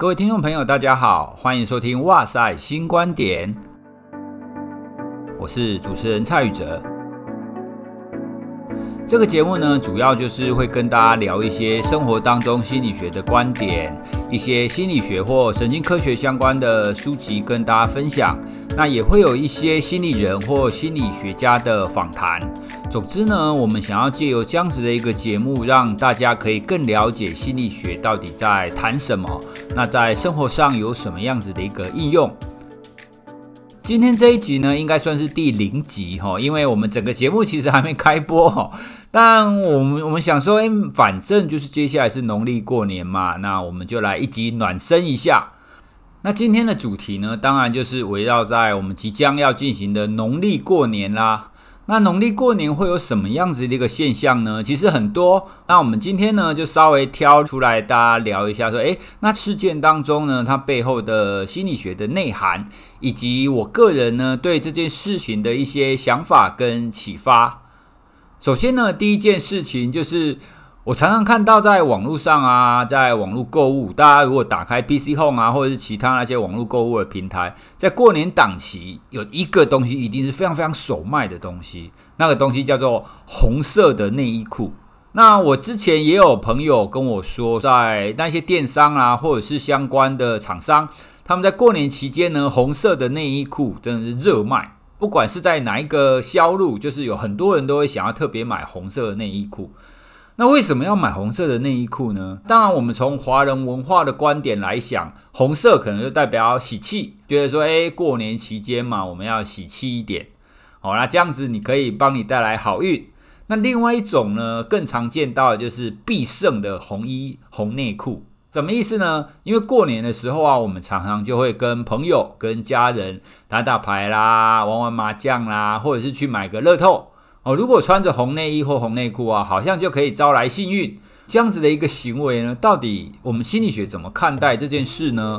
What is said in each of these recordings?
各位听众朋友，大家好，欢迎收听《哇塞新观点》，我是主持人蔡宇哲。这个节目呢，主要就是会跟大家聊一些生活当中心理学的观点，一些心理学或神经科学相关的书籍跟大家分享。那也会有一些心理人或心理学家的访谈。总之呢，我们想要借由这样子的一个节目，让大家可以更了解心理学到底在谈什么，那在生活上有什么样子的一个应用。今天这一集呢，应该算是第零集哈，因为我们整个节目其实还没开播哈，但我们我们想说，哎，反正就是接下来是农历过年嘛，那我们就来一集暖身一下。那今天的主题呢，当然就是围绕在我们即将要进行的农历过年啦。那农历过年会有什么样子的一个现象呢？其实很多。那我们今天呢，就稍微挑出来大家聊一下，说，诶，那事件当中呢，它背后的心理学的内涵，以及我个人呢对这件事情的一些想法跟启发。首先呢，第一件事情就是。我常常看到在网络上啊，在网络购物，大家如果打开 PC Home 啊，或者是其他那些网络购物的平台，在过年档期有一个东西一定是非常非常首卖的东西，那个东西叫做红色的内衣裤。那我之前也有朋友跟我说，在那些电商啊，或者是相关的厂商，他们在过年期间呢，红色的内衣裤真的是热卖，不管是在哪一个销路，就是有很多人都会想要特别买红色的内衣裤。那为什么要买红色的内衣裤呢？当然，我们从华人文化的观点来想，红色可能就代表喜气，觉得说，诶，过年期间嘛，我们要喜气一点，好，那这样子你可以帮你带来好运。那另外一种呢，更常见到的就是必胜的红衣红内裤，什么意思呢？因为过年的时候啊，我们常常就会跟朋友、跟家人打打牌啦，玩玩麻将啦，或者是去买个乐透。哦，如果穿着红内衣或红内裤啊，好像就可以招来幸运。这样子的一个行为呢，到底我们心理学怎么看待这件事呢？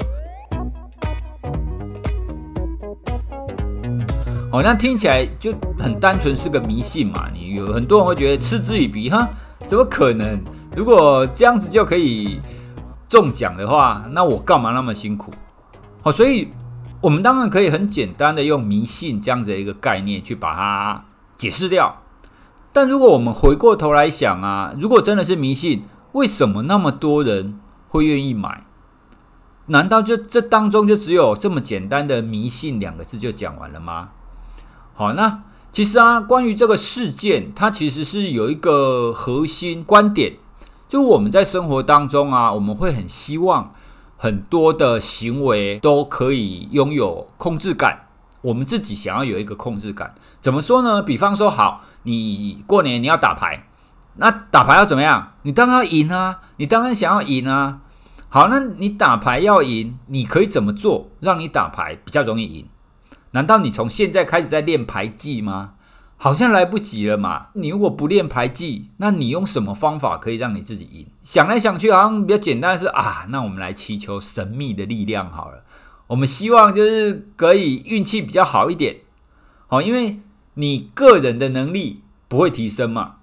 哦，那听起来就很单纯是个迷信嘛。你有很多人会觉得嗤之以鼻，哈，怎么可能？如果这样子就可以中奖的话，那我干嘛那么辛苦？好，所以我们当然可以很简单的用迷信这样子的一个概念去把它。解释掉，但如果我们回过头来想啊，如果真的是迷信，为什么那么多人会愿意买？难道就这当中就只有这么简单的迷信两个字就讲完了吗？好，那其实啊，关于这个事件，它其实是有一个核心观点，就我们在生活当中啊，我们会很希望很多的行为都可以拥有控制感。我们自己想要有一个控制感，怎么说呢？比方说，好，你过年你要打牌，那打牌要怎么样？你当然要赢啊，你当然想要赢啊。好，那你打牌要赢，你可以怎么做，让你打牌比较容易赢？难道你从现在开始在练牌技吗？好像来不及了嘛。你如果不练牌技，那你用什么方法可以让你自己赢？想来想去，好像比较简单的是啊，那我们来祈求神秘的力量好了。我们希望就是可以运气比较好一点，好，因为你个人的能力不会提升嘛，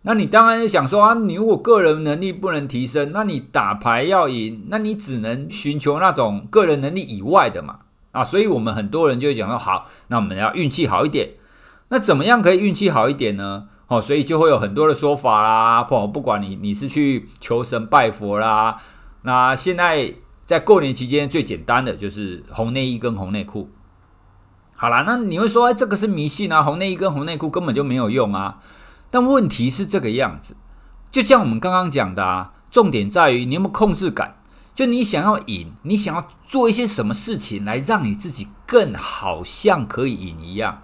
那你当然就想说啊，你如果个人能力不能提升，那你打牌要赢，那你只能寻求那种个人能力以外的嘛，啊，所以我们很多人就会讲说，好，那我们要运气好一点，那怎么样可以运气好一点呢？哦，所以就会有很多的说法啦，不，不管你你是去求神拜佛啦，那现在。在过年期间，最简单的就是红内衣跟红内裤。好啦，那你会说，哎，这个是迷信啊，红内衣跟红内裤根本就没有用啊。但问题是这个样子，就像我们刚刚讲的啊，重点在于你有没有控制感。就你想要赢，你想要做一些什么事情来让你自己更好像可以赢一样。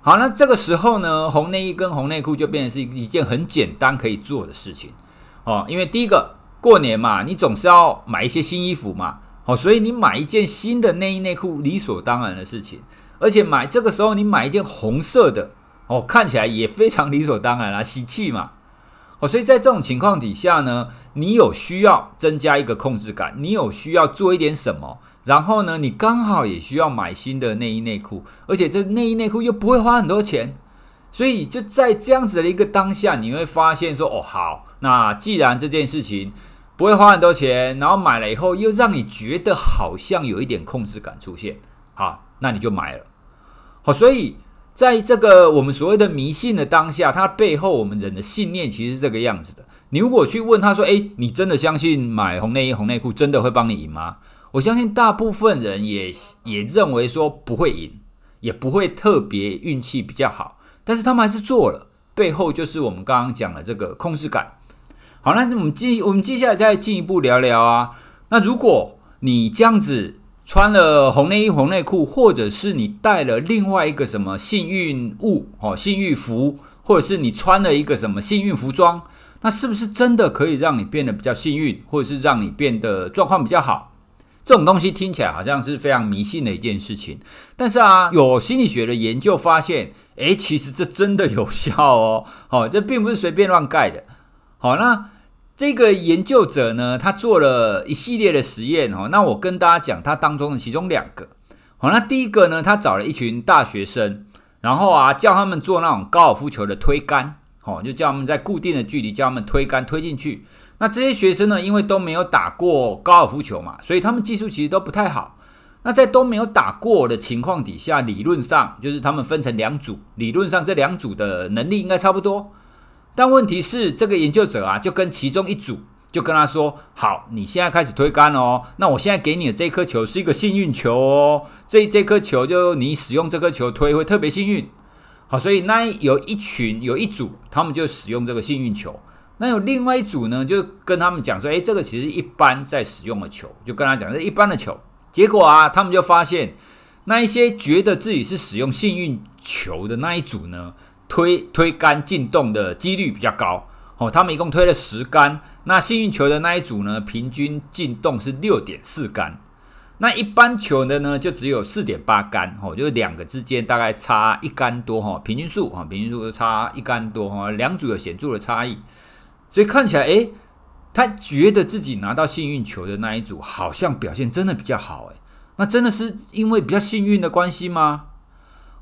好，那这个时候呢，红内衣跟红内裤就变成是一件很简单可以做的事情哦，因为第一个。过年嘛，你总是要买一些新衣服嘛，好，所以你买一件新的内衣内裤理所当然的事情，而且买这个时候你买一件红色的，哦，看起来也非常理所当然啦，喜气嘛，哦，所以在这种情况底下呢，你有需要增加一个控制感，你有需要做一点什么，然后呢，你刚好也需要买新的内衣内裤，而且这内衣内裤又不会花很多钱，所以就在这样子的一个当下，你会发现说，哦，好，那既然这件事情。不会花很多钱，然后买了以后又让你觉得好像有一点控制感出现，好，那你就买了。好，所以在这个我们所谓的迷信的当下，它背后我们人的信念其实是这个样子的。你如果去问他说：“诶，你真的相信买红内衣、红内裤真的会帮你赢吗？”我相信大部分人也也认为说不会赢，也不会特别运气比较好，但是他们还是做了，背后就是我们刚刚讲的这个控制感。好，那我们接我们接下来再进一步聊聊啊。那如果你这样子穿了红内衣、红内裤，或者是你带了另外一个什么幸运物哦，幸运符，或者是你穿了一个什么幸运服装，那是不是真的可以让你变得比较幸运，或者是让你变得状况比较好？这种东西听起来好像是非常迷信的一件事情，但是啊，有心理学的研究发现，诶，其实这真的有效哦。好，这并不是随便乱盖的。好，那。这个研究者呢，他做了一系列的实验哦。那我跟大家讲他当中的其中两个。好，那第一个呢，他找了一群大学生，然后啊，叫他们做那种高尔夫球的推杆，哦，就叫他们在固定的距离叫他们推杆推进去。那这些学生呢，因为都没有打过高尔夫球嘛，所以他们技术其实都不太好。那在都没有打过的情况底下，理论上就是他们分成两组，理论上这两组的能力应该差不多。但问题是，这个研究者啊，就跟其中一组就跟他说：“好，你现在开始推杆哦。那我现在给你的这颗球是一个幸运球哦。这这颗球就你使用这颗球推会特别幸运。好，所以那有一群有一组，他们就使用这个幸运球。那有另外一组呢，就跟他们讲说：诶，这个其实一般在使用的球，就跟他讲这一般的球。结果啊，他们就发现那一些觉得自己是使用幸运球的那一组呢。”推推杆进洞的几率比较高。哦，他们一共推了十杆，那幸运球的那一组呢，平均进洞是六点四杆，那一般球的呢就只有四点八杆。哦，就是两个之间大概差一杆多。哈，平均数啊，平均数差一杆多。哈，两组有显著的差异，所以看起来诶，他觉得自己拿到幸运球的那一组好像表现真的比较好诶，那真的是因为比较幸运的关系吗？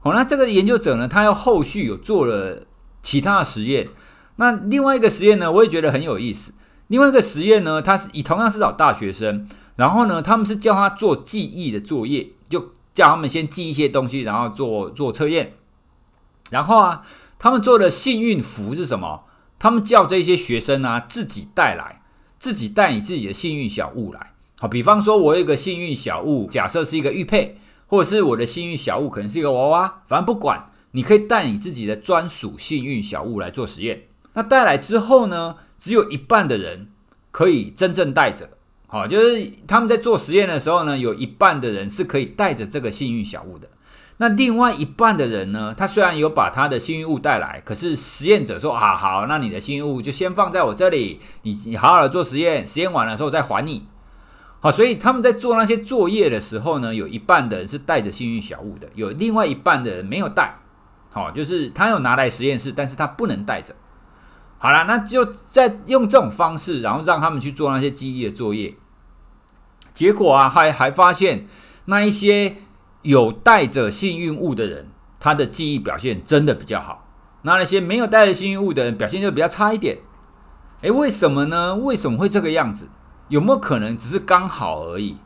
好，那这个研究者呢，他又后续有做了其他的实验。那另外一个实验呢，我也觉得很有意思。另外一个实验呢，他是以同样是找大学生，然后呢，他们是叫他做记忆的作业，就叫他们先记一些东西，然后做做测验。然后啊，他们做的幸运符是什么？他们叫这些学生啊自己带来，自己带你自己的幸运小物来。好，比方说我有一个幸运小物，假设是一个玉佩。或者是我的幸运小物，可能是一个娃娃，反正不管，你可以带你自己的专属幸运小物来做实验。那带来之后呢，只有一半的人可以真正带着，好，就是他们在做实验的时候呢，有一半的人是可以带着这个幸运小物的。那另外一半的人呢，他虽然有把他的幸运物带来，可是实验者说啊，好，那你的幸运物就先放在我这里，你你好好的做实验，实验完了之后再还你。好，所以他们在做那些作业的时候呢，有一半的人是带着幸运小物的，有另外一半的人没有带。好，就是他有拿来实验室，但是他不能带着。好了，那就再用这种方式，然后让他们去做那些记忆的作业。结果啊，还还发现那一些有带着幸运物的人，他的记忆表现真的比较好。那那些没有带着幸运物的人，表现就比较差一点。诶，为什么呢？为什么会这个样子？有没有可能只是刚好而已？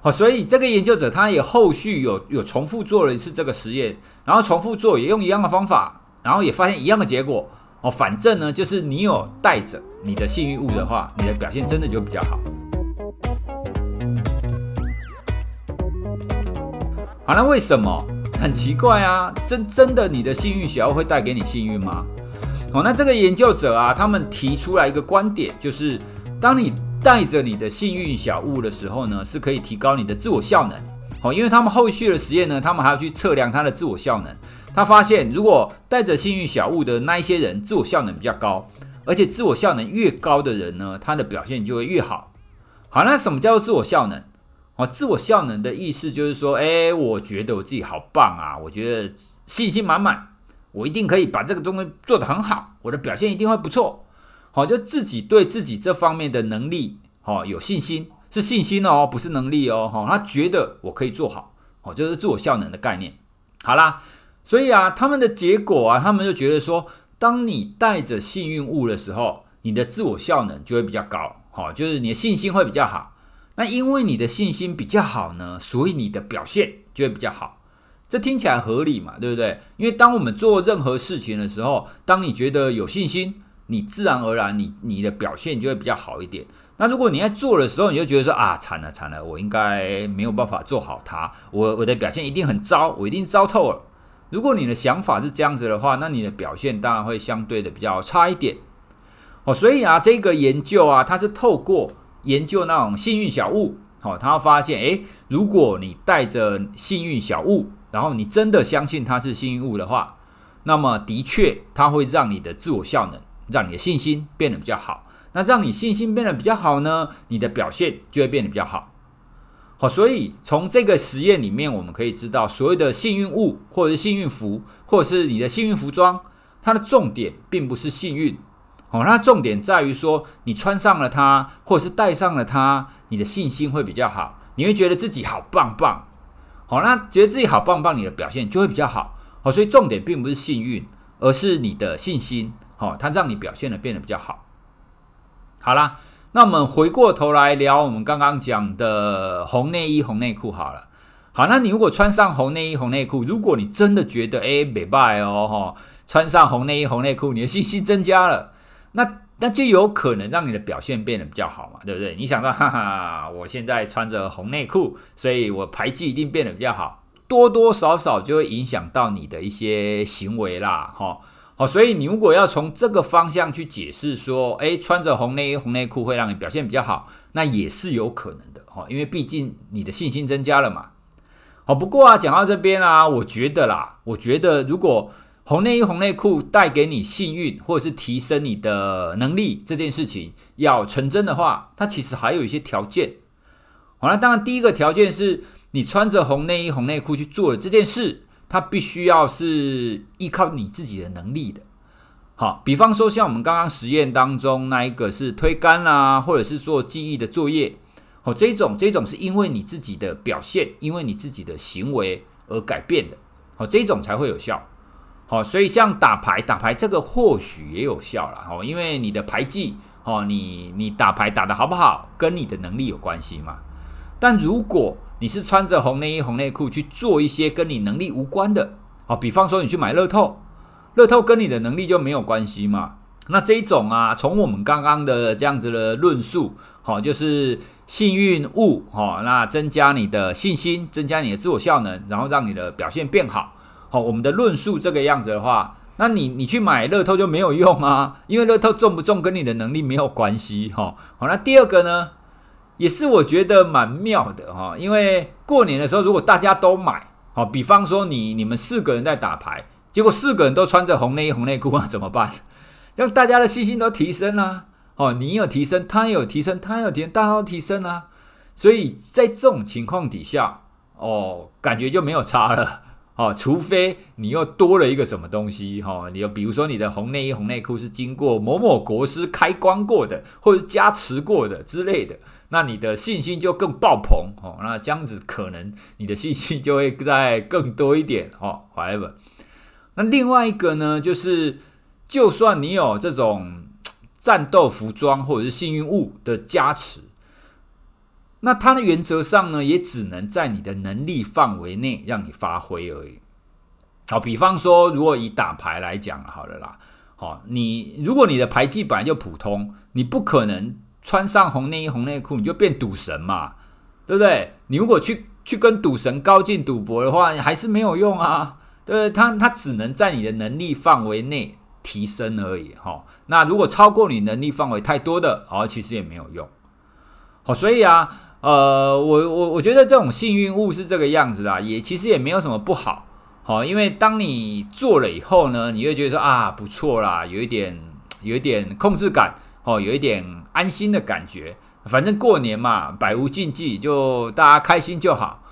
好，所以这个研究者他也后续有有重复做了一次这个实验，然后重复做也用一样的方法，然后也发现一样的结果。哦，反正呢，就是你有带着你的幸运物的话，你的表现真的就比较好。好，那为什么？很奇怪啊，真真的你的幸运小物会带给你幸运吗？哦，那这个研究者啊，他们提出来一个观点，就是当你带着你的幸运小物的时候呢，是可以提高你的自我效能。好，因为他们后续的实验呢，他们还要去测量他的自我效能。他发现，如果带着幸运小物的那一些人，自我效能比较高，而且自我效能越高的人呢，他的表现就会越好。好，那什么叫做自我效能？哦，自我效能的意思就是说，哎，我觉得我自己好棒啊，我觉得信心满满，我一定可以把这个东西做得很好，我的表现一定会不错。好，就自己对自己这方面的能力，好有信心，是信心哦，不是能力哦。哈，他觉得我可以做好，哦，就是自我效能的概念。好啦，所以啊，他们的结果啊，他们就觉得说，当你带着幸运物的时候，你的自我效能就会比较高。好，就是你的信心会比较好。那因为你的信心比较好呢，所以你的表现就会比较好。这听起来合理嘛，对不对？因为当我们做任何事情的时候，当你觉得有信心，你自然而然你你的表现就会比较好一点。那如果你在做的时候，你就觉得说啊，惨了惨了，我应该没有办法做好它，我我的表现一定很糟，我一定糟透了。如果你的想法是这样子的话，那你的表现当然会相对的比较差一点。哦，所以啊，这个研究啊，它是透过研究那种幸运小物，哦，他发现，诶，如果你带着幸运小物，然后你真的相信它是幸运物的话，那么的确，它会让你的自我效能，让你的信心变得比较好。那让你信心变得比较好呢，你的表现就会变得比较好。好，所以从这个实验里面，我们可以知道，所谓的幸运物，或者是幸运服，或者是你的幸运服装，它的重点并不是幸运。哦，那重点在于说，你穿上了它，或者是戴上了它，你的信心会比较好，你会觉得自己好棒棒。好，那觉得自己好棒棒，你的表现就会比较好。好，所以重点并不是幸运，而是你的信心。好，它让你表现得变得比较好。好啦，那我们回过头来聊我们刚刚讲的红内衣、红内裤好了。好，那你如果穿上红内衣、红内裤，如果你真的觉得诶，没败哦，哈，穿上红内衣、红内裤，你的信心增加了，那那就有可能让你的表现变得比较好嘛，对不对？你想说，哈哈，我现在穿着红内裤，所以我排气一定变得比较好，多多少少就会影响到你的一些行为啦，哈。好，所以你如果要从这个方向去解释说，诶，穿着红内衣、红内裤会让你表现比较好，那也是有可能的哈，因为毕竟你的信心增加了嘛。好，不过啊，讲到这边啊，我觉得啦，我觉得如果红内衣、红内裤带给你幸运，或者是提升你的能力这件事情要成真的话，它其实还有一些条件。好，那当然第一个条件是你穿着红内衣、红内裤去做了这件事。它必须要是依靠你自己的能力的，好，比方说像我们刚刚实验当中那一个是推杆啦，或者是做记忆的作业，好，这种这种是因为你自己的表现，因为你自己的行为而改变的，好，这种才会有效，好，所以像打牌，打牌这个或许也有效了，哦，因为你的牌技，哦，你你打牌打得好不好，跟你的能力有关系嘛，但如果你是穿着红内衣、红内裤去做一些跟你能力无关的，好，比方说你去买乐透，乐透跟你的能力就没有关系嘛。那这一种啊，从我们刚刚的这样子的论述，好，就是幸运物，好，那增加你的信心，增加你的自我效能，然后让你的表现变好。好，我们的论述这个样子的话，那你你去买乐透就没有用啊，因为乐透中不中跟你的能力没有关系。哈，好，那第二个呢？也是我觉得蛮妙的哈，因为过年的时候，如果大家都买，好，比方说你你们四个人在打牌，结果四个人都穿着红内衣红内裤啊，怎么办？让大家的信心都提升啊，哦，你有提升，他有提升，他有提升，大家都提升啊，所以在这种情况底下，哦，感觉就没有差了，哦，除非你又多了一个什么东西，哈，你又比如说你的红内衣红内裤是经过某某国师开光过的，或者加持过的之类的。那你的信心就更爆棚哦，那这样子可能你的信心就会再更多一点哦，whatever。那另外一个呢，就是就算你有这种战斗服装或者是幸运物的加持，那它的原则上呢，也只能在你的能力范围内让你发挥而已。好，比方说，如果以打牌来讲好了啦，好，你如果你的牌技本来就普通，你不可能。穿上红内衣、红内裤，你就变赌神嘛，对不对？你如果去去跟赌神高进赌博的话，还是没有用啊，对不对？他他只能在你的能力范围内提升而已，哈。那如果超过你能力范围太多的，哦，其实也没有用。好，所以啊，呃，我我我觉得这种幸运物是这个样子啦，也其实也没有什么不好，好，因为当你做了以后呢，你会觉得说啊，不错啦，有一点有一点控制感。哦，有一点安心的感觉，反正过年嘛，百无禁忌，就大家开心就好。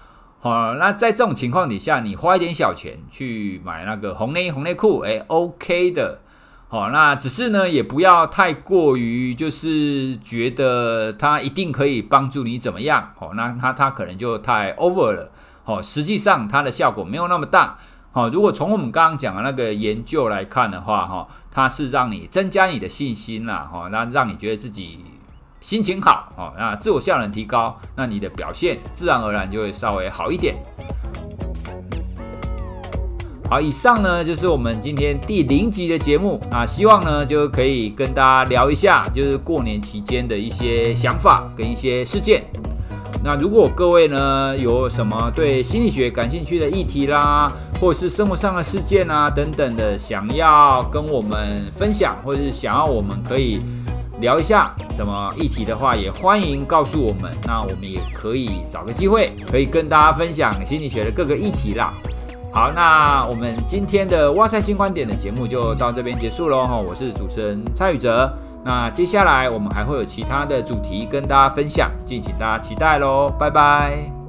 哦，那在这种情况底下，你花一点小钱去买那个红内衣、红内裤，诶，OK 的。哦，那只是呢，也不要太过于，就是觉得它一定可以帮助你怎么样。哦，那它它可能就太 over 了。哦，实际上它的效果没有那么大。哦，如果从我们刚刚讲的那个研究来看的话，哈。它是让你增加你的信心啦，哈，那让你觉得自己心情好哦，那自我效能提高，那你的表现自然而然就会稍微好一点。好，以上呢就是我们今天第零集的节目啊，希望呢就可以跟大家聊一下，就是过年期间的一些想法跟一些事件。那如果各位呢有什么对心理学感兴趣的议题啦，或是生活上的事件啊等等的，想要跟我们分享，或者是想要我们可以聊一下怎么议题的话，也欢迎告诉我们。那我们也可以找个机会，可以跟大家分享心理学的各个议题啦。好，那我们今天的哇塞新观点的节目就到这边结束喽。哈，我是主持人蔡宇哲。那接下来我们还会有其他的主题跟大家分享，敬请大家期待喽，拜拜。